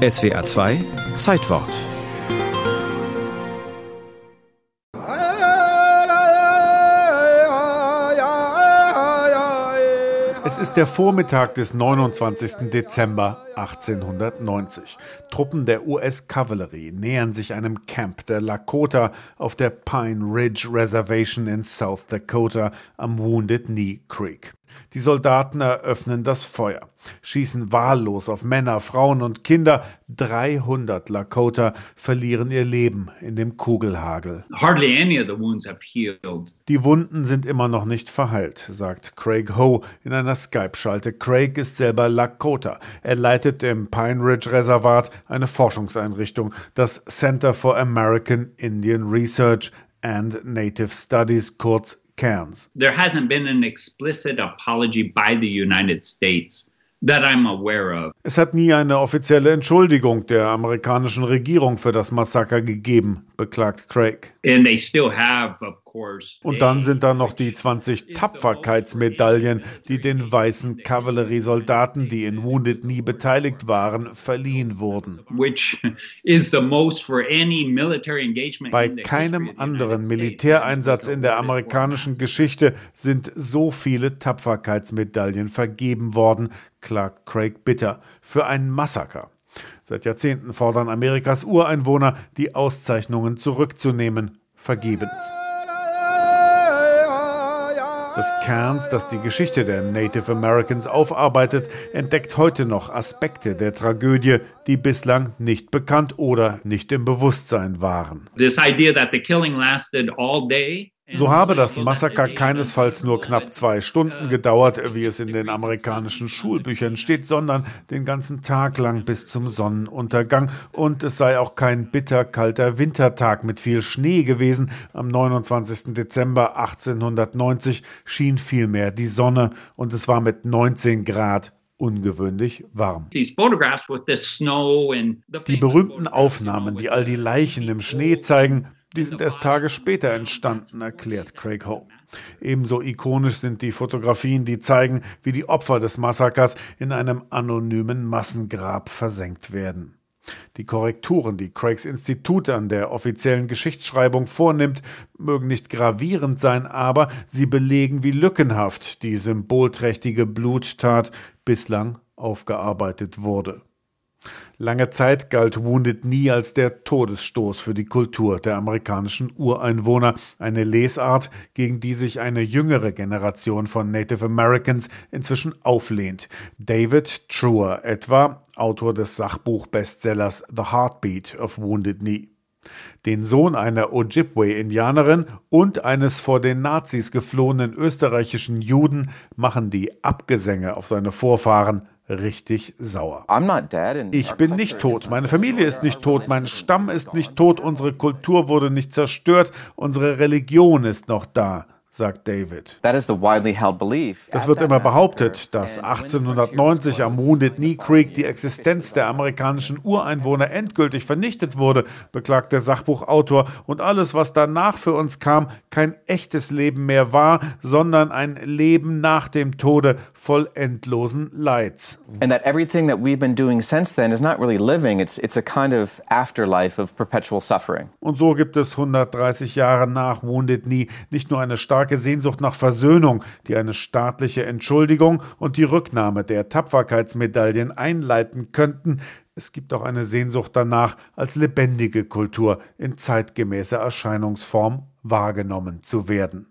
SWA 2 Zeitwort Es ist der Vormittag des 29. Dezember 1890. Truppen der US-Kavallerie nähern sich einem Camp der Lakota auf der Pine Ridge Reservation in South Dakota am Wounded Knee Creek. Die Soldaten eröffnen das Feuer, schießen wahllos auf Männer, Frauen und Kinder. 300 Lakota verlieren ihr Leben in dem Kugelhagel. Die Wunden sind immer noch nicht verheilt, sagt Craig Ho in einer Skype-Schalte. Craig ist selber Lakota. Er leitet im Pine Ridge Reservat eine Forschungseinrichtung, das Center for American Indian Research and Native Studies, kurz CANS. There hasn't been an explicit apology by the United States that I'm aware of. Es hat nie eine offizielle Entschuldigung der amerikanischen Regierung für das Massaker gegeben, beklagt Craig. And they still have, of. Und dann sind da noch die 20 Tapferkeitsmedaillen, die den weißen Kavalleriesoldaten, die in Wounded Knee beteiligt waren, verliehen wurden. Bei keinem anderen Militäreinsatz in der amerikanischen Geschichte sind so viele Tapferkeitsmedaillen vergeben worden, klagt Craig bitter, für ein Massaker. Seit Jahrzehnten fordern Amerikas Ureinwohner, die Auszeichnungen zurückzunehmen, vergebens. Das Cairns, das die Geschichte der Native Americans aufarbeitet, entdeckt heute noch Aspekte der Tragödie, die bislang nicht bekannt oder nicht im Bewusstsein waren. This idea that the killing lasted all day so habe das Massaker keinesfalls nur knapp zwei Stunden gedauert, wie es in den amerikanischen Schulbüchern steht, sondern den ganzen Tag lang bis zum Sonnenuntergang. Und es sei auch kein bitterkalter Wintertag mit viel Schnee gewesen. Am 29. Dezember 1890 schien vielmehr die Sonne und es war mit 19 Grad ungewöhnlich warm. Die berühmten Aufnahmen, die all die Leichen im Schnee zeigen, die sind erst Tage später entstanden, erklärt Craig Ho. Ebenso ikonisch sind die Fotografien, die zeigen, wie die Opfer des Massakers in einem anonymen Massengrab versenkt werden. Die Korrekturen, die Craigs Institut an der offiziellen Geschichtsschreibung vornimmt, mögen nicht gravierend sein, aber sie belegen, wie lückenhaft die symbolträchtige Bluttat bislang aufgearbeitet wurde. Lange Zeit galt Wounded Knee als der Todesstoß für die Kultur der amerikanischen Ureinwohner, eine Lesart, gegen die sich eine jüngere Generation von Native Americans inzwischen auflehnt. David Truer etwa, Autor des Sachbuch-Bestsellers The Heartbeat of Wounded Knee. Den Sohn einer Ojibwe-Indianerin und eines vor den Nazis geflohenen österreichischen Juden machen die Abgesänge auf seine Vorfahren richtig sauer. Ich bin nicht tot, meine Familie ist nicht tot, mein Stamm ist nicht tot, unsere Kultur wurde nicht zerstört, unsere Religion ist noch da sagt David. Das wird immer behauptet, dass 1890 am Wounded Knee Creek die Existenz der amerikanischen Ureinwohner endgültig vernichtet wurde, beklagt der Sachbuchautor, und alles, was danach für uns kam, kein echtes Leben mehr war, sondern ein Leben nach dem Tode voll endlosen Leids. And that everything that we've been doing since then is not really living, it's, it's a kind of afterlife of perpetual suffering. Und so gibt es 130 Jahre nach Wounded Knee nicht nur eine starke starke Sehnsucht nach Versöhnung, die eine staatliche Entschuldigung und die Rücknahme der Tapferkeitsmedaillen einleiten könnten. Es gibt auch eine Sehnsucht danach, als lebendige Kultur in zeitgemäßer Erscheinungsform wahrgenommen zu werden.